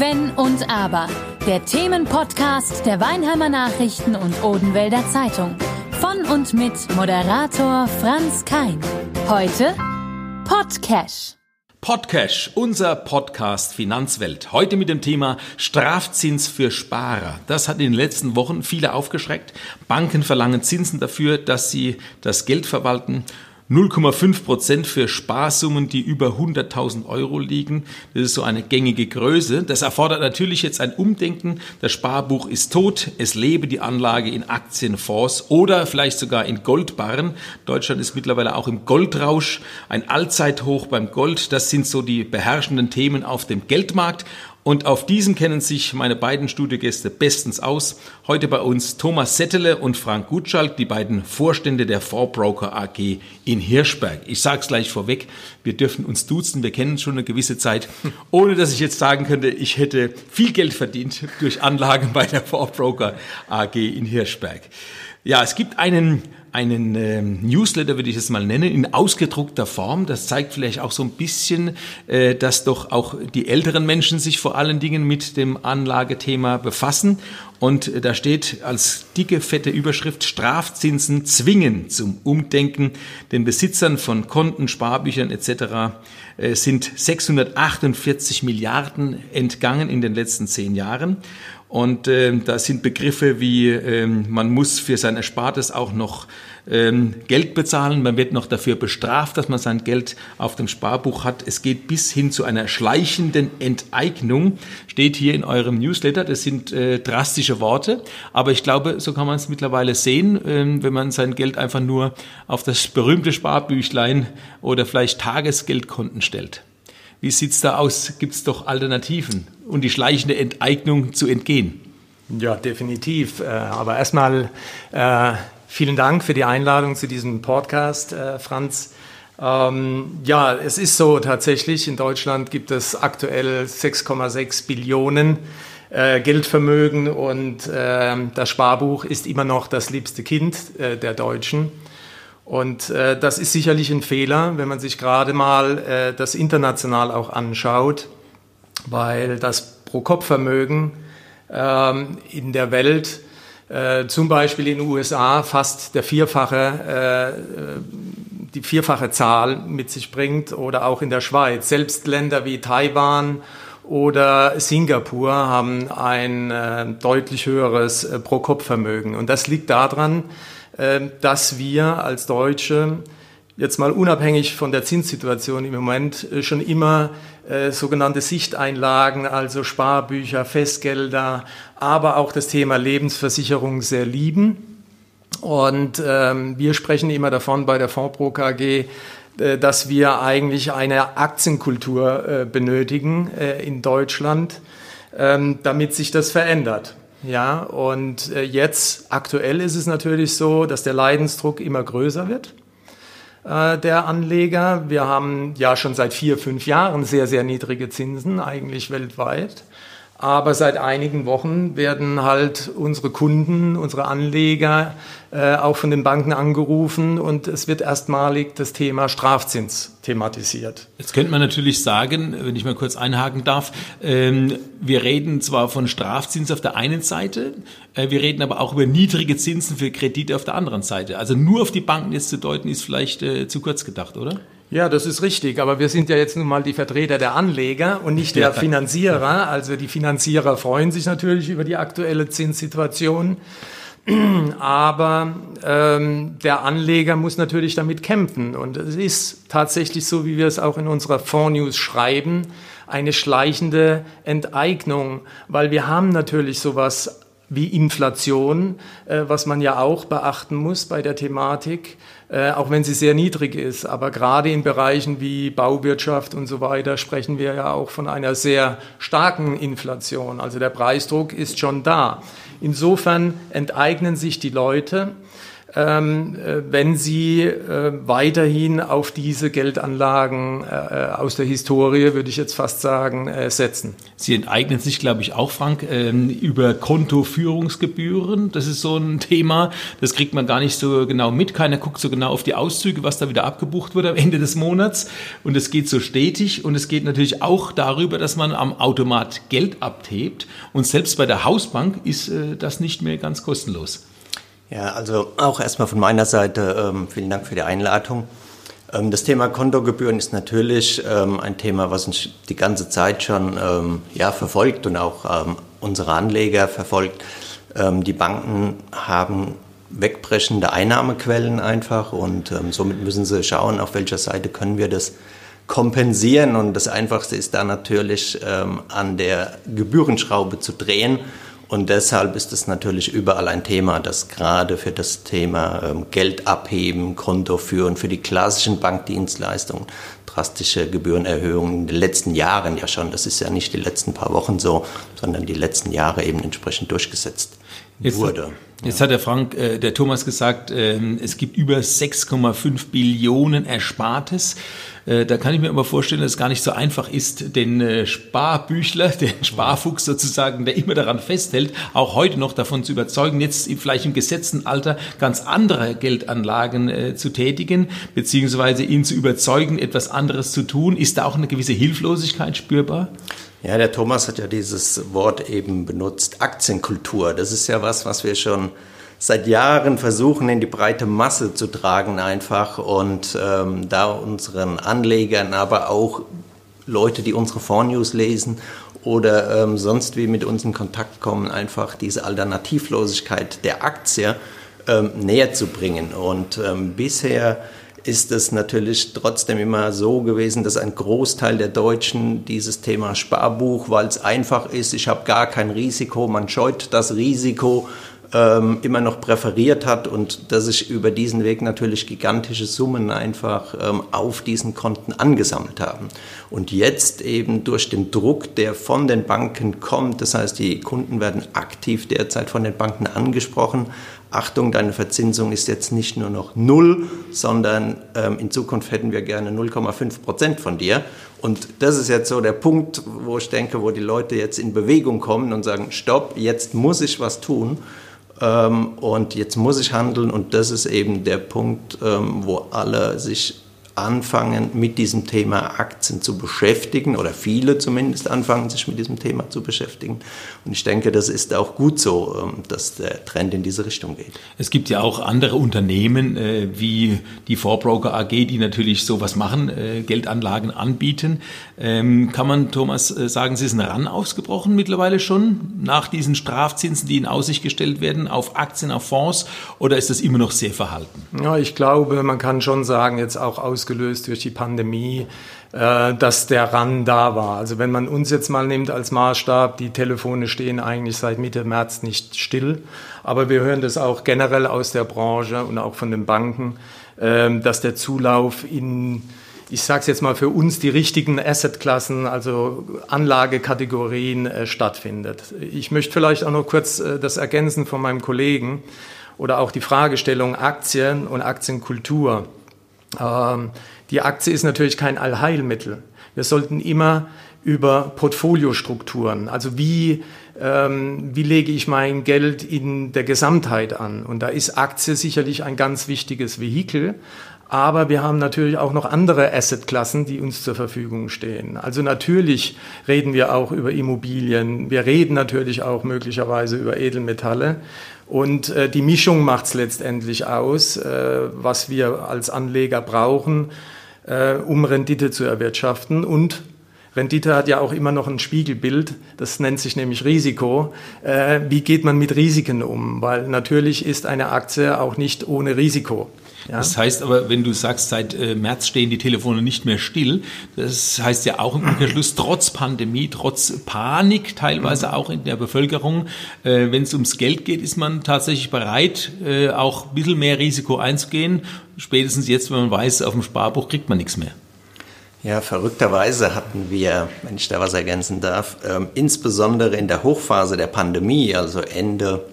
Wenn und Aber. Der Themenpodcast der Weinheimer Nachrichten und Odenwälder Zeitung. Von und mit Moderator Franz Kein. Heute Podcash. Podcash, unser Podcast Finanzwelt. Heute mit dem Thema Strafzins für Sparer. Das hat in den letzten Wochen viele aufgeschreckt. Banken verlangen Zinsen dafür, dass sie das Geld verwalten 0,5 Prozent für Sparsummen, die über 100.000 Euro liegen. Das ist so eine gängige Größe. Das erfordert natürlich jetzt ein Umdenken. Das Sparbuch ist tot. Es lebe die Anlage in Aktienfonds oder vielleicht sogar in Goldbarren. Deutschland ist mittlerweile auch im Goldrausch. Ein Allzeithoch beim Gold. Das sind so die beherrschenden Themen auf dem Geldmarkt. Und auf diesem kennen sich meine beiden Studiogäste bestens aus. Heute bei uns Thomas Settele und Frank Gutschalk, die beiden Vorstände der Forbroker AG in Hirschberg. Ich sage es gleich vorweg, wir dürfen uns duzen, wir kennen schon eine gewisse Zeit, ohne dass ich jetzt sagen könnte, ich hätte viel Geld verdient durch Anlagen bei der Forbroker AG in Hirschberg. Ja, es gibt einen einen äh, Newsletter, würde ich es mal nennen, in ausgedruckter Form. Das zeigt vielleicht auch so ein bisschen, äh, dass doch auch die älteren Menschen sich vor allen Dingen mit dem Anlagethema befassen. Und äh, da steht als dicke, fette Überschrift, Strafzinsen zwingen zum Umdenken. Den Besitzern von Konten, Sparbüchern etc. Äh, sind 648 Milliarden entgangen in den letzten zehn Jahren. Und äh, da sind Begriffe wie, äh, man muss für sein Erspartes auch noch ähm, Geld bezahlen, man wird noch dafür bestraft, dass man sein Geld auf dem Sparbuch hat. Es geht bis hin zu einer schleichenden Enteignung, steht hier in eurem Newsletter. Das sind äh, drastische Worte, aber ich glaube, so kann man es mittlerweile sehen, äh, wenn man sein Geld einfach nur auf das berühmte Sparbüchlein oder vielleicht Tagesgeldkonten stellt. Wie sieht's da aus? Gibt es doch Alternativen, um die schleichende Enteignung zu entgehen? Ja, definitiv. Äh, aber erstmal äh, vielen Dank für die Einladung zu diesem Podcast, äh, Franz. Ähm, ja, es ist so tatsächlich, in Deutschland gibt es aktuell 6,6 Billionen Geldvermögen und das Sparbuch ist immer noch das liebste Kind der Deutschen. Und äh, das ist sicherlich ein Fehler, wenn man sich gerade mal äh, das international auch anschaut, weil das Pro-Kopf-Vermögen ähm, in der Welt, äh, zum Beispiel in den USA, fast der vierfache, äh, die vierfache Zahl mit sich bringt oder auch in der Schweiz. Selbst Länder wie Taiwan oder Singapur haben ein äh, deutlich höheres äh, Pro-Kopf-Vermögen. Und das liegt daran, dass wir als Deutsche jetzt mal unabhängig von der Zinssituation im Moment äh, schon immer äh, sogenannte Sichteinlagen, also Sparbücher, Festgelder, aber auch das Thema Lebensversicherung sehr lieben. Und ähm, wir sprechen immer davon bei der Fondspro KG, äh, dass wir eigentlich eine Aktienkultur äh, benötigen äh, in Deutschland, ähm, damit sich das verändert. Ja, und äh, jetzt aktuell ist es natürlich so, dass der Leidensdruck immer größer wird äh, der Anleger. Wir haben ja schon seit vier, fünf Jahren sehr, sehr niedrige Zinsen, eigentlich weltweit. Aber seit einigen Wochen werden halt unsere Kunden, unsere Anleger äh, auch von den Banken angerufen und es wird erstmalig das Thema Strafzins thematisiert. Jetzt könnte man natürlich sagen, wenn ich mal kurz einhaken darf, ähm, wir reden zwar von Strafzins auf der einen Seite, äh, wir reden aber auch über niedrige Zinsen für Kredite auf der anderen Seite. Also nur auf die Banken jetzt zu deuten, ist vielleicht äh, zu kurz gedacht, oder? Ja, das ist richtig, aber wir sind ja jetzt nun mal die Vertreter der Anleger und nicht der. Finanzierer. Also die Finanzierer freuen sich natürlich über die aktuelle Zinssituation, aber ähm, der Anleger muss natürlich damit kämpfen. Und es ist tatsächlich so, wie wir es auch in unserer Fonds-News schreiben, eine schleichende Enteignung, weil wir haben natürlich sowas wie Inflation, äh, was man ja auch beachten muss bei der Thematik, äh, auch wenn sie sehr niedrig ist. Aber gerade in Bereichen wie Bauwirtschaft und so weiter sprechen wir ja auch von einer sehr starken Inflation. Also der Preisdruck ist schon da. Insofern enteignen sich die Leute ähm, äh, wenn Sie äh, weiterhin auf diese Geldanlagen äh, aus der Historie, würde ich jetzt fast sagen, setzen. Sie enteignen sich, glaube ich, auch, Frank, ähm, über Kontoführungsgebühren. Das ist so ein Thema, das kriegt man gar nicht so genau mit. Keiner guckt so genau auf die Auszüge, was da wieder abgebucht wird am Ende des Monats. Und es geht so stetig. Und es geht natürlich auch darüber, dass man am Automat Geld abhebt. Und selbst bei der Hausbank ist das nicht mehr ganz kostenlos. Ja, also auch erstmal von meiner Seite ähm, vielen Dank für die Einladung. Ähm, das Thema Kontogebühren ist natürlich ähm, ein Thema, was uns die ganze Zeit schon ähm, ja, verfolgt und auch ähm, unsere Anleger verfolgt. Ähm, die Banken haben wegbrechende Einnahmequellen einfach und somit müssen sie schauen, auf welcher Seite können wir das kompensieren. Und das Einfachste ist da natürlich an der Gebührenschraube zu drehen und deshalb ist es natürlich überall ein Thema, dass gerade für das Thema ähm, Geld abheben, Konto führen, für die klassischen Bankdienstleistungen drastische Gebührenerhöhungen in den letzten Jahren ja schon, das ist ja nicht die letzten paar Wochen so, sondern die letzten Jahre eben entsprechend durchgesetzt jetzt, wurde. Jetzt ja. hat der Frank, äh, der Thomas gesagt, äh, es gibt über 6,5 Billionen Erspartes. Äh, da kann ich mir aber vorstellen, dass es gar nicht so einfach ist, den äh, Sparbüchler, den Sparfuchs sozusagen, der immer daran festhält, auch heute noch davon zu überzeugen, jetzt vielleicht im gesetzten Alter ganz andere Geldanlagen äh, zu tätigen, beziehungsweise ihn zu überzeugen, etwas anderes zu tun. Ist da auch eine gewisse Hilflosigkeit spürbar? Ja, der Thomas hat ja dieses Wort eben benutzt, Aktienkultur. Das ist ja was, was wir schon seit Jahren versuchen, in die breite Masse zu tragen einfach und ähm, da unseren Anlegern, aber auch Leute, die unsere Fondsnews lesen oder ähm, sonst wie mit uns in Kontakt kommen, einfach diese Alternativlosigkeit der Aktie ähm, näher zu bringen. Und ähm, bisher ist es natürlich trotzdem immer so gewesen, dass ein Großteil der Deutschen dieses Thema Sparbuch, weil es einfach ist, ich habe gar kein Risiko, man scheut das Risiko, ähm, immer noch präferiert hat und dass sich über diesen Weg natürlich gigantische Summen einfach ähm, auf diesen Konten angesammelt haben. Und jetzt eben durch den Druck, der von den Banken kommt, das heißt, die Kunden werden aktiv derzeit von den Banken angesprochen, Achtung, deine Verzinsung ist jetzt nicht nur noch null, sondern ähm, in Zukunft hätten wir gerne 0,5 Prozent von dir. Und das ist jetzt so der Punkt, wo ich denke, wo die Leute jetzt in Bewegung kommen und sagen, stopp, jetzt muss ich was tun. Ähm, und jetzt muss ich handeln und das ist eben der Punkt, ähm, wo alle sich anfangen, mit diesem Thema Aktien zu beschäftigen oder viele zumindest anfangen, sich mit diesem Thema zu beschäftigen. Und ich denke, das ist auch gut so, ähm, dass der Trend in diese Richtung geht. Es gibt ja auch andere Unternehmen äh, wie die Vorbroker AG, die natürlich sowas machen, äh, Geldanlagen anbieten. Ähm, kann man, Thomas, äh, sagen, Sie sind ran ausgebrochen mittlerweile schon nach diesen Strafzinsen, die in Aussicht gestellt werden auf Aktien, auf Fonds oder ist das immer noch sehr verhalten? Ja, ich glaube, man kann schon sagen, jetzt auch aus ausgelöst durch die Pandemie, äh, dass der RAN da war. Also wenn man uns jetzt mal nimmt als Maßstab, die Telefone stehen eigentlich seit Mitte März nicht still, aber wir hören das auch generell aus der Branche und auch von den Banken, äh, dass der Zulauf in ich sage es jetzt mal für uns, die richtigen Assetklassen, also Anlagekategorien äh, stattfindet. Ich möchte vielleicht auch noch kurz äh, das ergänzen von meinem Kollegen oder auch die Fragestellung Aktien und Aktienkultur. Ähm, die Aktie ist natürlich kein Allheilmittel. Wir sollten immer über Portfoliostrukturen, also wie, ähm, wie lege ich mein Geld in der Gesamtheit an. Und da ist Aktie sicherlich ein ganz wichtiges Vehikel. Aber wir haben natürlich auch noch andere Assetklassen, die uns zur Verfügung stehen. Also natürlich reden wir auch über Immobilien. Wir reden natürlich auch möglicherweise über Edelmetalle. Und äh, die Mischung macht es letztendlich aus, äh, was wir als Anleger brauchen, äh, um Rendite zu erwirtschaften. Und Rendite hat ja auch immer noch ein Spiegelbild, das nennt sich nämlich Risiko. Äh, wie geht man mit Risiken um? Weil natürlich ist eine Aktie auch nicht ohne Risiko. Ja? Das heißt aber, wenn du sagst, seit äh, März stehen die Telefone nicht mehr still, das heißt ja auch im Umkehrschluss, trotz Pandemie, trotz Panik teilweise mhm. auch in der Bevölkerung, äh, wenn es ums Geld geht, ist man tatsächlich bereit, äh, auch ein bisschen mehr Risiko einzugehen. Spätestens jetzt, wenn man weiß, auf dem Sparbuch kriegt man nichts mehr. Ja, verrückterweise hatten wir, wenn ich da was ergänzen darf, ähm, insbesondere in der Hochphase der Pandemie, also Ende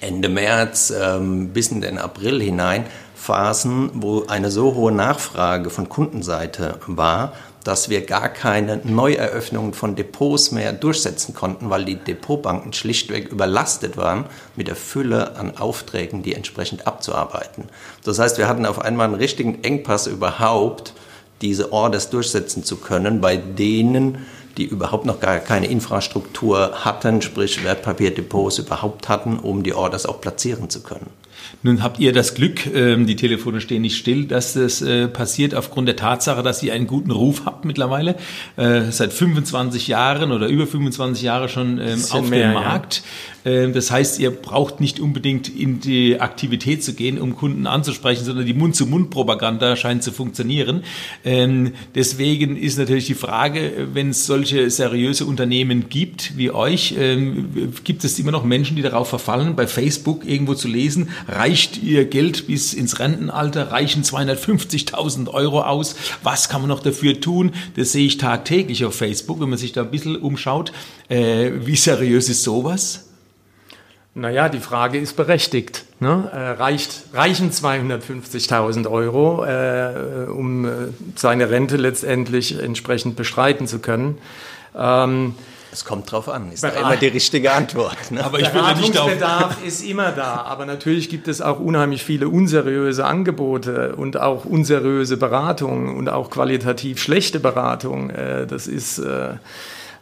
Ende März ähm, bis in den April hinein Phasen, wo eine so hohe Nachfrage von Kundenseite war, dass wir gar keine Neueröffnungen von Depots mehr durchsetzen konnten, weil die Depotbanken schlichtweg überlastet waren mit der Fülle an Aufträgen, die entsprechend abzuarbeiten. Das heißt, wir hatten auf einmal einen richtigen Engpass überhaupt, diese Orders durchsetzen zu können, bei denen die überhaupt noch gar keine Infrastruktur hatten, sprich Wertpapierdepots überhaupt hatten, um die Orders auch platzieren zu können. Nun habt ihr das Glück, ähm, die Telefone stehen nicht still, dass das äh, passiert aufgrund der Tatsache, dass ihr einen guten Ruf habt mittlerweile, äh, seit 25 Jahren oder über 25 Jahre schon ähm, auf mehr, dem Markt. Ja. Ähm, das heißt, ihr braucht nicht unbedingt in die Aktivität zu gehen, um Kunden anzusprechen, sondern die Mund-zu-Mund-Propaganda scheint zu funktionieren. Deswegen ist natürlich die Frage, wenn es solche seriöse Unternehmen gibt wie euch, gibt es immer noch Menschen, die darauf verfallen, bei Facebook irgendwo zu lesen, reicht ihr Geld bis ins Rentenalter, reichen 250.000 Euro aus, was kann man noch dafür tun? Das sehe ich tagtäglich auf Facebook, wenn man sich da ein bisschen umschaut. Äh, wie seriös ist sowas? Naja, die Frage ist berechtigt. Ne? Äh, reicht, reichen 250.000 Euro, äh, um äh, seine Rente letztendlich entsprechend bestreiten zu können? Ähm, es kommt drauf an, ist da immer die richtige Antwort. Ne? Aber ich würde nicht Bedarf ist immer da, aber natürlich gibt es auch unheimlich viele unseriöse Angebote und auch unseriöse Beratungen und auch qualitativ schlechte Beratungen. Äh, das ist äh,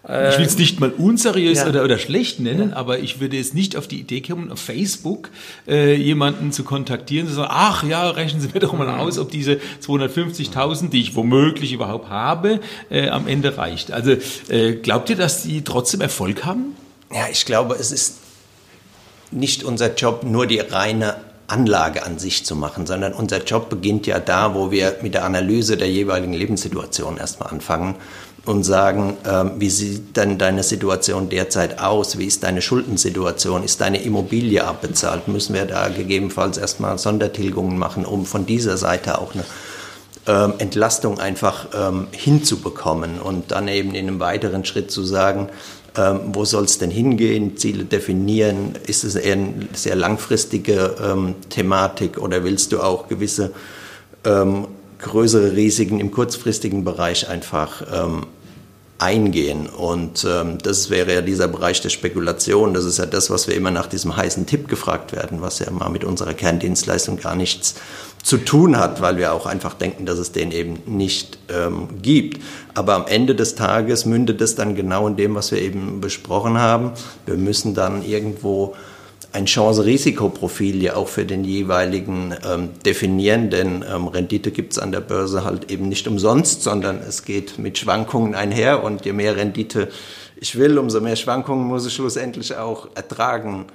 ich will es nicht mal unseriös ja. oder, oder schlecht nennen, ja. aber ich würde jetzt nicht auf die Idee kommen, auf Facebook äh, jemanden zu kontaktieren und zu sagen, ach ja, rechnen Sie mir doch mal aus, ob diese 250.000, die ich womöglich überhaupt habe, äh, am Ende reicht. Also äh, glaubt ihr, dass die trotzdem Erfolg haben? Ja, ich glaube, es ist nicht unser Job, nur die reine Anlage an sich zu machen, sondern unser Job beginnt ja da, wo wir mit der Analyse der jeweiligen Lebenssituation erstmal anfangen und sagen, ähm, wie sieht denn deine Situation derzeit aus? Wie ist deine Schuldensituation? Ist deine Immobilie abbezahlt? Müssen wir da gegebenenfalls erstmal Sondertilgungen machen, um von dieser Seite auch eine ähm, Entlastung einfach ähm, hinzubekommen und dann eben in einem weiteren Schritt zu sagen, ähm, wo soll es denn hingehen, Ziele definieren, ist es eher eine sehr langfristige ähm, Thematik oder willst du auch gewisse ähm, größere Risiken im kurzfristigen Bereich einfach ähm, eingehen. Und ähm, das wäre ja dieser Bereich der Spekulation. Das ist ja das, was wir immer nach diesem heißen Tipp gefragt werden, was ja mal mit unserer Kerndienstleistung gar nichts zu tun hat, weil wir auch einfach denken, dass es den eben nicht ähm, gibt. Aber am Ende des Tages mündet es dann genau in dem, was wir eben besprochen haben. Wir müssen dann irgendwo ein Chance-Risikoprofil ja auch für den jeweiligen ähm, definieren, denn ähm, Rendite gibt es an der Börse halt eben nicht umsonst, sondern es geht mit Schwankungen einher und je mehr Rendite ich will, umso mehr Schwankungen muss ich schlussendlich auch ertragen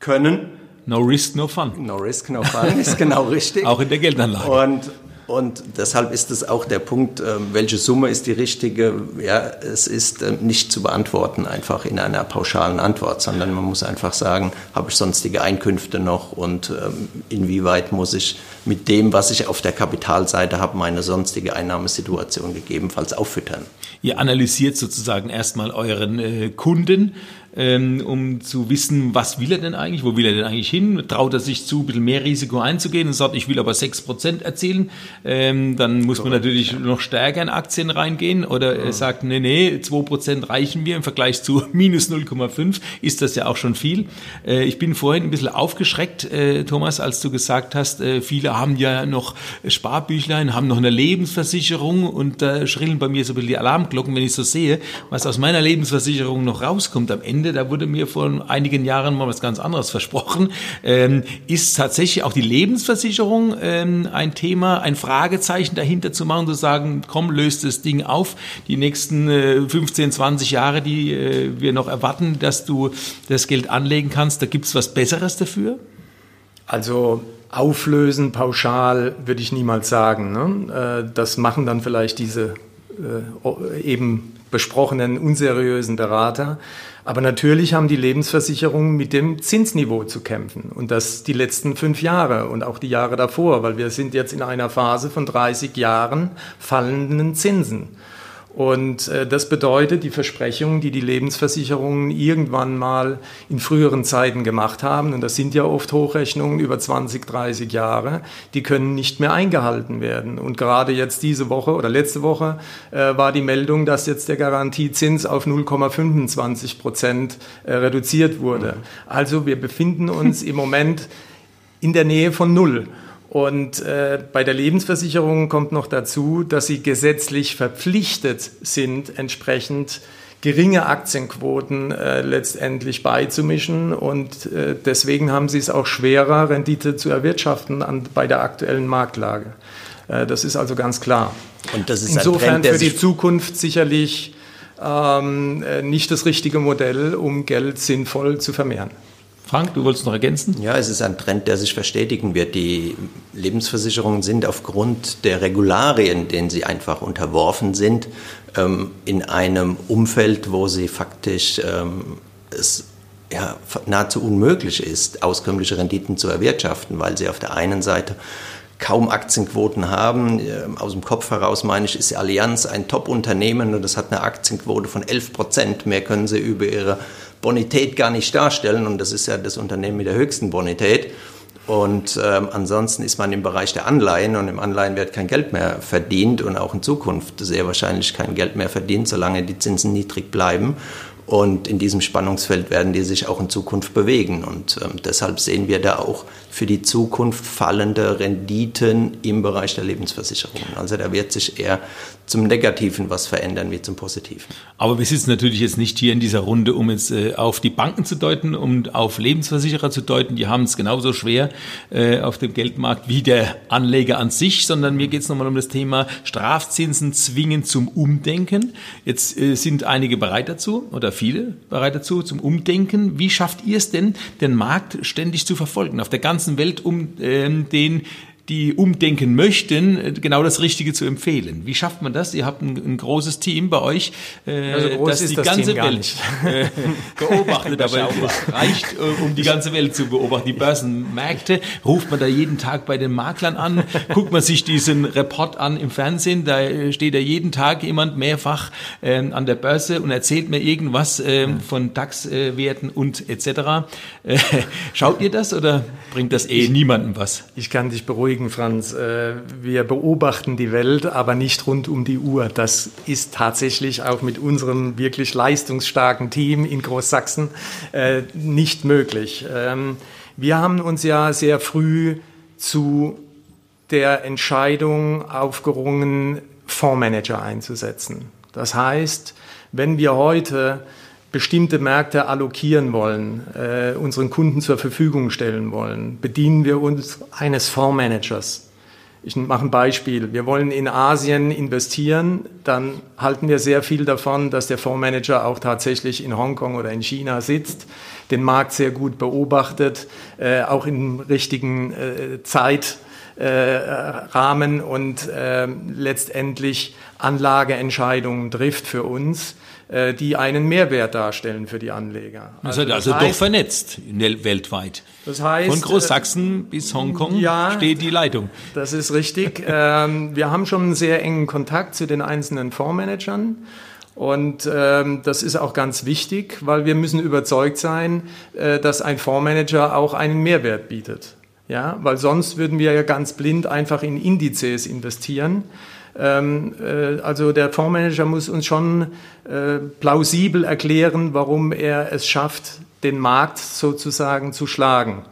können. No risk, no fun. No risk, no fun ist genau richtig. auch in der Geldanlage. Und und deshalb ist es auch der Punkt, ähm, welche Summe ist die richtige? Ja, es ist ähm, nicht zu beantworten einfach in einer pauschalen Antwort, sondern man muss einfach sagen, habe ich sonstige Einkünfte noch und ähm, inwieweit muss ich mit dem, was ich auf der Kapitalseite habe, meine sonstige Einnahmesituation gegebenenfalls auffüttern. Ihr analysiert sozusagen erstmal euren äh, Kunden, ähm, um zu wissen, was will er denn eigentlich, wo will er denn eigentlich hin, traut er sich zu, ein bisschen mehr Risiko einzugehen und sagt, ich will aber 6% erzielen, ähm, dann muss man natürlich ja. noch stärker in Aktien reingehen oder er sagt, nee, nee, 2% reichen mir im Vergleich zu minus 0,5 ist das ja auch schon viel. Äh, ich bin vorhin ein bisschen aufgeschreckt, äh, Thomas, als du gesagt hast, äh, viele haben ja noch Sparbüchlein, haben noch eine Lebensversicherung und da schrillen bei mir so ein bisschen die Alarmglocken, wenn ich so sehe, was aus meiner Lebensversicherung noch rauskommt am Ende da wurde mir vor einigen Jahren mal was ganz anderes versprochen, ähm, ist tatsächlich auch die Lebensversicherung ähm, ein Thema, ein Fragezeichen dahinter zu machen, zu sagen, komm, löst das Ding auf, die nächsten äh, 15, 20 Jahre, die äh, wir noch erwarten, dass du das Geld anlegen kannst, da gibt es was Besseres dafür? Also auflösen, pauschal würde ich niemals sagen. Ne? Äh, das machen dann vielleicht diese eben besprochenen unseriösen Berater. Aber natürlich haben die Lebensversicherungen mit dem Zinsniveau zu kämpfen. Und das die letzten fünf Jahre und auch die Jahre davor, weil wir sind jetzt in einer Phase von 30 Jahren fallenden Zinsen. Und äh, das bedeutet, die Versprechungen, die die Lebensversicherungen irgendwann mal in früheren Zeiten gemacht haben, und das sind ja oft Hochrechnungen über 20, 30 Jahre, die können nicht mehr eingehalten werden. Und gerade jetzt diese Woche oder letzte Woche äh, war die Meldung, dass jetzt der Garantiezins auf 0,25 Prozent äh, reduziert wurde. Also wir befinden uns im Moment in der Nähe von Null. Und äh, bei der Lebensversicherung kommt noch dazu, dass sie gesetzlich verpflichtet sind, entsprechend geringe Aktienquoten äh, letztendlich beizumischen. Und äh, deswegen haben sie es auch schwerer, Rendite zu erwirtschaften an, bei der aktuellen Marktlage. Äh, das ist also ganz klar. Und das ist Insofern Trend, für die Zukunft sicherlich ähm, äh, nicht das richtige Modell, um Geld sinnvoll zu vermehren. Frank, du wolltest noch ergänzen? Ja, es ist ein Trend, der sich verstetigen wird. Die Lebensversicherungen sind aufgrund der Regularien, denen sie einfach unterworfen sind, ähm, in einem Umfeld, wo sie faktisch ähm, es ja, nahezu unmöglich ist, auskömmliche Renditen zu erwirtschaften, weil sie auf der einen Seite kaum Aktienquoten haben. Ähm, aus dem Kopf heraus meine ich, ist Allianz ein Top-Unternehmen und das hat eine Aktienquote von 11 Prozent. Mehr können sie über ihre Bonität gar nicht darstellen und das ist ja das Unternehmen mit der höchsten Bonität. Und ähm, ansonsten ist man im Bereich der Anleihen und im Anleihen wird kein Geld mehr verdient und auch in Zukunft sehr wahrscheinlich kein Geld mehr verdient, solange die Zinsen niedrig bleiben. Und in diesem Spannungsfeld werden die sich auch in Zukunft bewegen. Und ähm, deshalb sehen wir da auch für die Zukunft fallende Renditen im Bereich der Lebensversicherungen. Also da wird sich eher zum Negativen was verändern wie zum Positiven. Aber wir sitzen natürlich jetzt nicht hier in dieser Runde, um jetzt äh, auf die Banken zu deuten, um auf Lebensversicherer zu deuten. Die haben es genauso schwer äh, auf dem Geldmarkt wie der Anleger an sich, sondern mir geht es nochmal um das Thema Strafzinsen zwingen zum Umdenken. Jetzt äh, sind einige bereit dazu oder viele bereit dazu zum Umdenken. Wie schafft ihr es denn, den Markt ständig zu verfolgen auf der ganzen Welt, um ähm, den die umdenken möchten, äh, genau das Richtige zu empfehlen. Wie schafft man das? Ihr habt ein, ein großes Team bei euch, äh, also das die das ganze Welt äh, beobachtet, aber es reicht, äh, um die ganze Welt zu beobachten. Die Börsenmärkte ruft man da jeden Tag bei den Maklern an, guckt man sich diesen Report an im Fernsehen, da steht ja jeden Tag jemand mehrfach äh, an der Börse und erzählt mir irgendwas äh, von DAX-Werten und etc. Äh, schaut ihr das oder bringt das eh niemandem was? Ich kann dich beruhigen beruhigen, Franz. Äh, wir beobachten die Welt, aber nicht rund um die Uhr. Das ist tatsächlich auch mit unserem wirklich leistungsstarken Team in Großsachsen äh, nicht möglich. Ähm, wir haben uns ja sehr früh zu der Entscheidung aufgerungen, Fondsmanager einzusetzen. Das heißt, wenn wir heute bestimmte Märkte allokieren wollen, äh, unseren Kunden zur Verfügung stellen wollen, bedienen wir uns eines Fondsmanagers. Ich mache ein Beispiel. Wir wollen in Asien investieren, dann halten wir sehr viel davon, dass der Fondsmanager auch tatsächlich in Hongkong oder in China sitzt, den Markt sehr gut beobachtet, äh, auch im richtigen äh, Zeitrahmen und äh, letztendlich Anlageentscheidungen trifft für uns äh, die einen Mehrwert darstellen für die Anleger. Also, also, also heißt, doch vernetzt weltweit. Das heißt, Von Großsachsen äh, bis Hongkong ja, steht die Leitung. Das ist richtig. ähm, wir haben schon einen sehr engen Kontakt zu den einzelnen Fondsmanagern. Und ähm, das ist auch ganz wichtig, weil wir müssen überzeugt sein, äh, dass ein Fondsmanager auch einen Mehrwert bietet. Ja, weil sonst würden wir ja ganz blind einfach in Indizes investieren. Ähm, äh, also der Fondsmanager muss uns schon äh, plausibel erklären, warum er es schafft, den Markt sozusagen zu schlagen.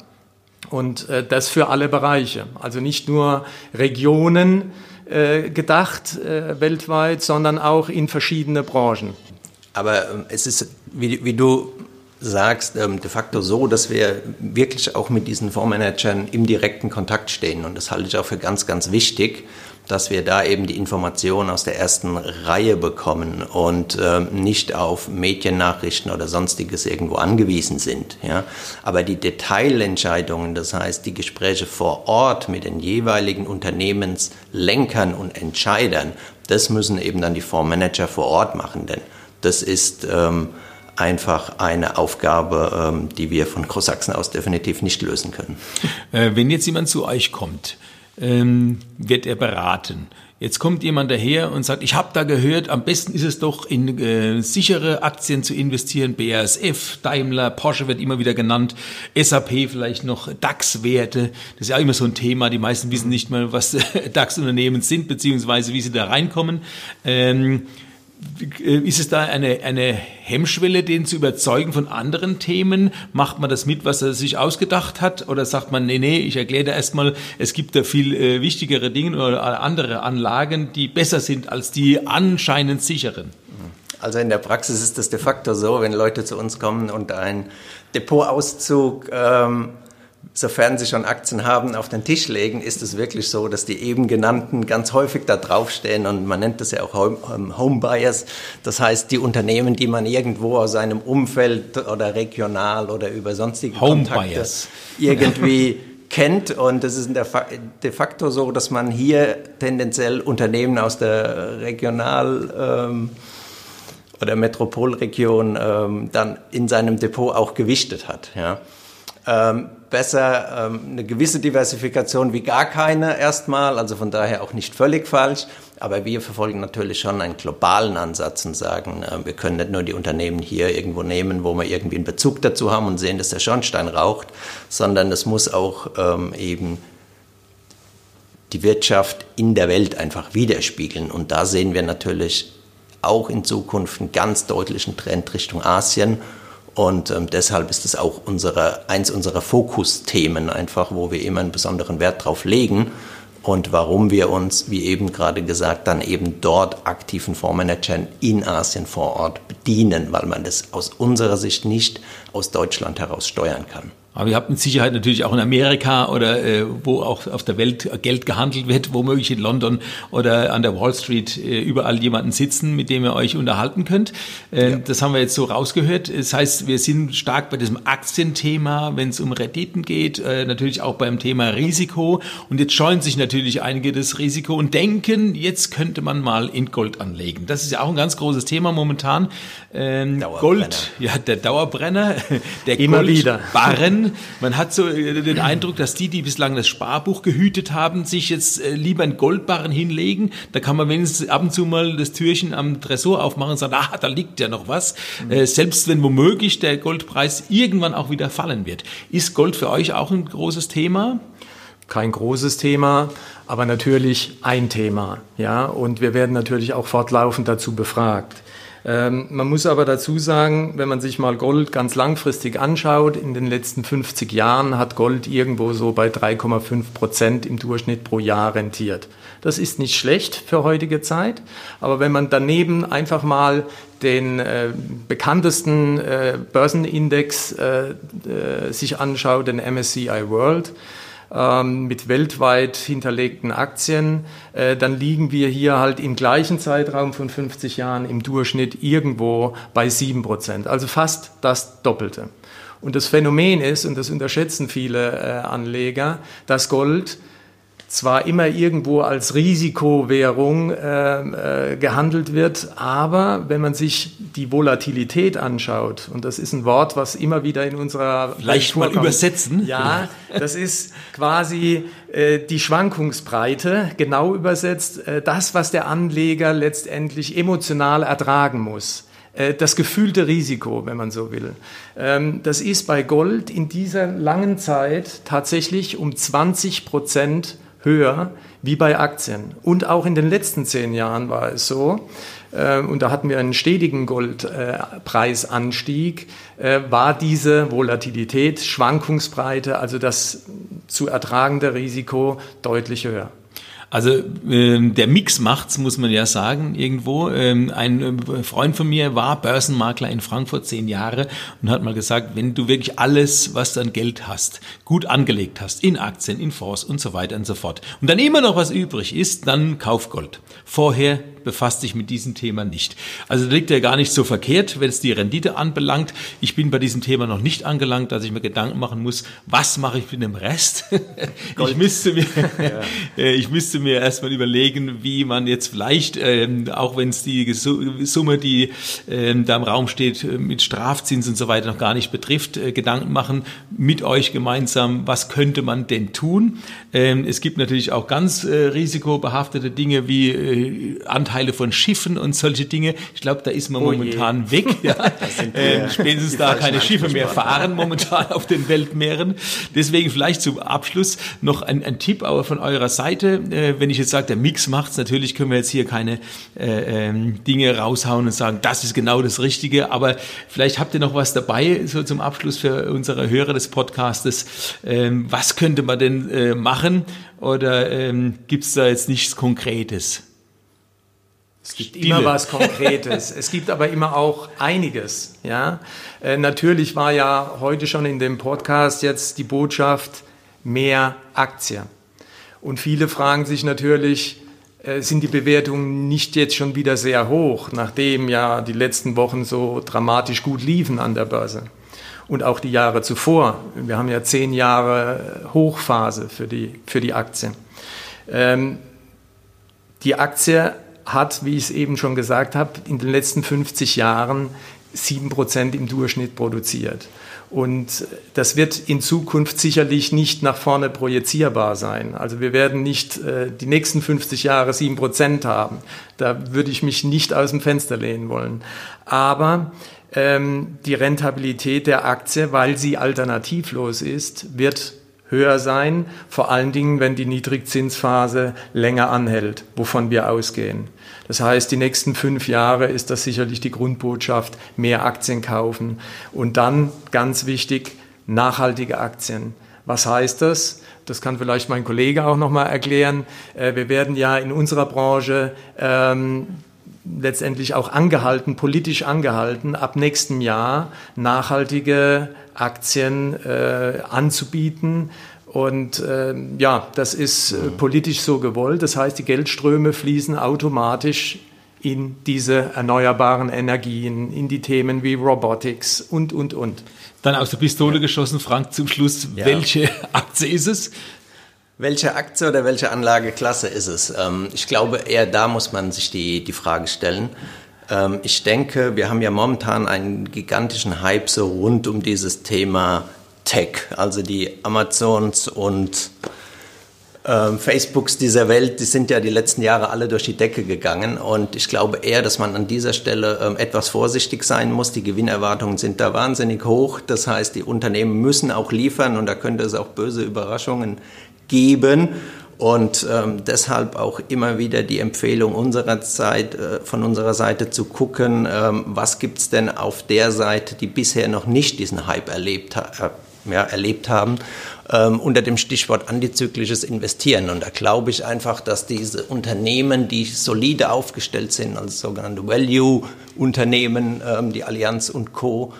Und äh, das für alle Bereiche. Also nicht nur Regionen gedacht weltweit, sondern auch in verschiedene Branchen. Aber ähm, es ist, wie, wie du sagst, ähm, de facto so, dass wir wirklich auch mit diesen Fondsmanagern im direkten Kontakt stehen. Und das halte ich auch für ganz, ganz wichtig dass wir da eben die Informationen aus der ersten Reihe bekommen und äh, nicht auf Mediennachrichten oder sonstiges irgendwo angewiesen sind. Ja? Aber die Detailentscheidungen, das heißt die Gespräche vor Ort mit den jeweiligen Unternehmenslenkern und Entscheidern, das müssen eben dann die Fondsmanager vor Ort machen, denn das ist ähm, einfach eine Aufgabe, ähm, die wir von Großsachsen aus definitiv nicht lösen können. Äh, wenn jetzt jemand zu euch kommt, ähm, wird er beraten. Jetzt kommt jemand daher und sagt, ich habe da gehört, am besten ist es doch in äh, sichere Aktien zu investieren. BASF, Daimler, Porsche wird immer wieder genannt, SAP vielleicht noch DAX-Werte. Das ist ja immer so ein Thema. Die meisten wissen nicht mal, was DAX-Unternehmen sind, beziehungsweise wie sie da reinkommen. Ähm, äh, ist es da eine, eine Hemmschwelle, den zu überzeugen von anderen Themen? Macht man das mit, was er sich ausgedacht hat? Oder sagt man, nee, nee, ich erkläre da erstmal, es gibt da viel äh, wichtigere Dinge oder andere Anlagen, die besser sind als die anscheinend sicheren? Also in der Praxis ist das de facto so, wenn Leute zu uns kommen und ein Depotauszug ähm, sofern sie schon Aktien haben, auf den Tisch legen, ist es wirklich so, dass die eben genannten ganz häufig da draufstehen und man nennt das ja auch ähm, Home Buyers. Das heißt, die Unternehmen, die man irgendwo aus seinem Umfeld oder regional oder über sonstige Home Kontakte Buyers. irgendwie kennt. Und es ist de facto so, dass man hier tendenziell Unternehmen aus der Regional- ähm, oder Metropolregion ähm, dann in seinem Depot auch gewichtet hat. Ja. Ähm, besser ähm, eine gewisse Diversifikation wie gar keine erstmal, also von daher auch nicht völlig falsch. Aber wir verfolgen natürlich schon einen globalen Ansatz und sagen, äh, wir können nicht nur die Unternehmen hier irgendwo nehmen, wo wir irgendwie einen Bezug dazu haben und sehen, dass der Schornstein raucht, sondern es muss auch ähm, eben die Wirtschaft in der Welt einfach widerspiegeln. Und da sehen wir natürlich auch in Zukunft einen ganz deutlichen Trend Richtung Asien und ähm, deshalb ist es auch unsere, eins unserer Fokusthemen einfach, wo wir immer einen besonderen Wert drauf legen und warum wir uns, wie eben gerade gesagt, dann eben dort aktiven Fondsmanagern in Asien vor Ort bedienen, weil man das aus unserer Sicht nicht aus Deutschland heraus steuern kann. Aber ihr habt mit Sicherheit natürlich auch in Amerika oder äh, wo auch auf der Welt Geld gehandelt wird, womöglich in London oder an der Wall Street äh, überall jemanden sitzen, mit dem ihr euch unterhalten könnt. Äh, ja. Das haben wir jetzt so rausgehört. Das heißt, wir sind stark bei diesem Aktienthema, wenn es um Renditen geht, äh, natürlich auch beim Thema Risiko. Und jetzt scheuen sich natürlich einige das Risiko und denken, jetzt könnte man mal in Gold anlegen. Das ist ja auch ein ganz großes Thema momentan. Ähm, Gold, ja, der Dauerbrenner, der Immer wieder. Man hat so äh, den Eindruck, dass die, die bislang das Sparbuch gehütet haben, sich jetzt äh, lieber einen Goldbarren hinlegen. Da kann man wenigstens ab und zu mal das Türchen am Tresor aufmachen und sagen, ah, da liegt ja noch was. Mhm. Selbst wenn womöglich der Goldpreis irgendwann auch wieder fallen wird. Ist Gold für euch auch ein großes Thema? kein großes Thema, aber natürlich ein Thema. Ja, und wir werden natürlich auch fortlaufend dazu befragt. Ähm, man muss aber dazu sagen, wenn man sich mal Gold ganz langfristig anschaut, in den letzten 50 Jahren hat Gold irgendwo so bei 3,5 Prozent im Durchschnitt pro Jahr rentiert. Das ist nicht schlecht für heutige Zeit, aber wenn man daneben einfach mal den äh, bekanntesten äh, Börsenindex äh, äh sich anschaut, den MSCI World, ähm, mit weltweit hinterlegten Aktien, äh, dann liegen wir hier halt im gleichen Zeitraum von 50 Jahren im Durchschnitt irgendwo bei 7 Prozent, also fast das Doppelte. Und das Phänomen ist, und das unterschätzen viele äh, Anleger, dass Gold zwar immer irgendwo als Risikowährung äh, äh, gehandelt wird, aber wenn man sich die Volatilität anschaut, und das ist ein Wort, was immer wieder in unserer Vielleicht mal übersetzen. Ja, das ist quasi äh, die Schwankungsbreite, genau übersetzt, äh, das, was der Anleger letztendlich emotional ertragen muss äh, das gefühlte Risiko, wenn man so will. Ähm, das ist bei Gold in dieser langen Zeit tatsächlich um 20 Prozent höher wie bei Aktien. Und auch in den letzten zehn Jahren war es so, äh, und da hatten wir einen stetigen Goldpreisanstieg, äh, war diese Volatilität, Schwankungsbreite, also das zu ertragende Risiko deutlich höher. Also ähm, der Mix macht's, muss man ja sagen, irgendwo. Ähm, ein äh, Freund von mir war Börsenmakler in Frankfurt zehn Jahre und hat mal gesagt, wenn du wirklich alles, was du an Geld hast, gut angelegt hast, in Aktien, in Fonds und so weiter und so fort, und dann immer noch was übrig ist, dann kauf Gold. Vorher befasst sich mit diesem Thema nicht. Also da liegt er gar nicht so verkehrt, wenn es die Rendite anbelangt. Ich bin bei diesem Thema noch nicht angelangt, dass ich mir Gedanken machen muss, was mache ich mit dem Rest? ich müsste mir, ja. ich müsste mir erstmal überlegen, wie man jetzt vielleicht, ähm, auch wenn es die Summe, die ähm, da im Raum steht, äh, mit Strafzins und so weiter noch gar nicht betrifft, äh, Gedanken machen mit euch gemeinsam, was könnte man denn tun? Ähm, es gibt natürlich auch ganz äh, risikobehaftete Dinge wie äh, Anteile von Schiffen und solche Dinge. Ich glaube, da ist man oh momentan je. weg. Ja. äh, spätestens da keine Schiffe mehr fahren momentan auf den Weltmeeren. Deswegen vielleicht zum Abschluss noch ein, ein Tipp aber von eurer Seite. Äh, wenn ich jetzt sage, der Mix macht's, natürlich können wir jetzt hier keine äh, ähm, Dinge raushauen und sagen, das ist genau das Richtige. Aber vielleicht habt ihr noch was dabei, so zum Abschluss für unsere Hörer des Podcastes. Ähm, was könnte man denn äh, machen? Oder ähm, gibt es da jetzt nichts Konkretes? Es gibt Stille. immer was Konkretes. es gibt aber immer auch einiges. Ja, äh, natürlich war ja heute schon in dem Podcast jetzt die Botschaft mehr Aktien. Und viele fragen sich natürlich, äh, sind die Bewertungen nicht jetzt schon wieder sehr hoch, nachdem ja die letzten Wochen so dramatisch gut liefen an der Börse? Und auch die Jahre zuvor. Wir haben ja zehn Jahre Hochphase für die, für die Aktie. Ähm, die Aktie hat, wie ich es eben schon gesagt habe, in den letzten 50 Jahren 7% im Durchschnitt produziert. Und das wird in Zukunft sicherlich nicht nach vorne projizierbar sein. Also wir werden nicht äh, die nächsten 50 Jahre 7% haben. Da würde ich mich nicht aus dem Fenster lehnen wollen. Aber ähm, die Rentabilität der Aktie, weil sie alternativlos ist, wird höher sein, vor allen Dingen, wenn die Niedrigzinsphase länger anhält, wovon wir ausgehen. Das heißt, die nächsten fünf Jahre ist das sicherlich die Grundbotschaft, mehr Aktien kaufen. Und dann, ganz wichtig, nachhaltige Aktien. Was heißt das? Das kann vielleicht mein Kollege auch nochmal erklären. Äh, wir werden ja in unserer Branche ähm, letztendlich auch angehalten, politisch angehalten, ab nächstem Jahr nachhaltige Aktien äh, anzubieten und äh, ja, das ist äh, politisch so gewollt. Das heißt, die Geldströme fließen automatisch in diese erneuerbaren Energien, in die Themen wie Robotics und, und, und. Dann aus der Pistole geschossen, Frank, zum Schluss, ja. welche Aktie ist es? Welche Aktie oder welche Anlageklasse ist es? Ähm, ich glaube, eher da muss man sich die, die Frage stellen. Ähm, ich denke, wir haben ja momentan einen gigantischen Hype so rund um dieses Thema Tech, also die Amazons und ähm, Facebooks dieser Welt, die sind ja die letzten Jahre alle durch die Decke gegangen und ich glaube eher, dass man an dieser Stelle ähm, etwas vorsichtig sein muss. Die Gewinnerwartungen sind da wahnsinnig hoch. Das heißt, die Unternehmen müssen auch liefern und da könnte es auch böse Überraschungen geben. Und ähm, deshalb auch immer wieder die Empfehlung unserer Zeit, äh, von unserer Seite zu gucken, ähm, was gibt's denn auf der Seite, die bisher noch nicht diesen Hype erlebt hat. Äh, ja, erlebt haben, ähm, unter dem Stichwort antizyklisches Investieren. Und da glaube ich einfach, dass diese Unternehmen, die solide aufgestellt sind, also sogenannte Value-Unternehmen, ähm, die Allianz und Co.,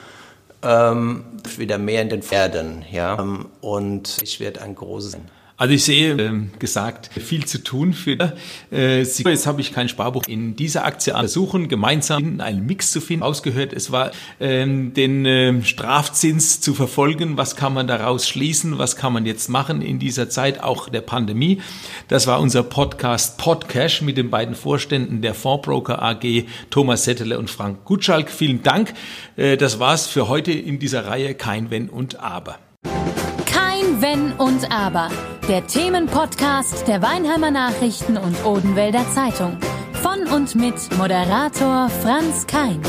ähm, wieder mehr in den Pferden. Ja? Ähm, und ich werde ein großes... Also ich sehe, äh, gesagt, viel zu tun für äh, Sie. Jetzt habe ich kein Sparbuch in dieser Aktie versuchen, gemeinsam einen Mix zu finden. Ausgehört, es war ähm, den äh, Strafzins zu verfolgen. Was kann man daraus schließen? Was kann man jetzt machen in dieser Zeit, auch der Pandemie? Das war unser Podcast Podcash mit den beiden Vorständen der Fondsbroker AG, Thomas Settele und Frank Gutschalk. Vielen Dank. Äh, das war's für heute in dieser Reihe Kein Wenn und Aber. Wenn und Aber. Der Themenpodcast der Weinheimer Nachrichten und Odenwälder Zeitung. Von und mit Moderator Franz Kein.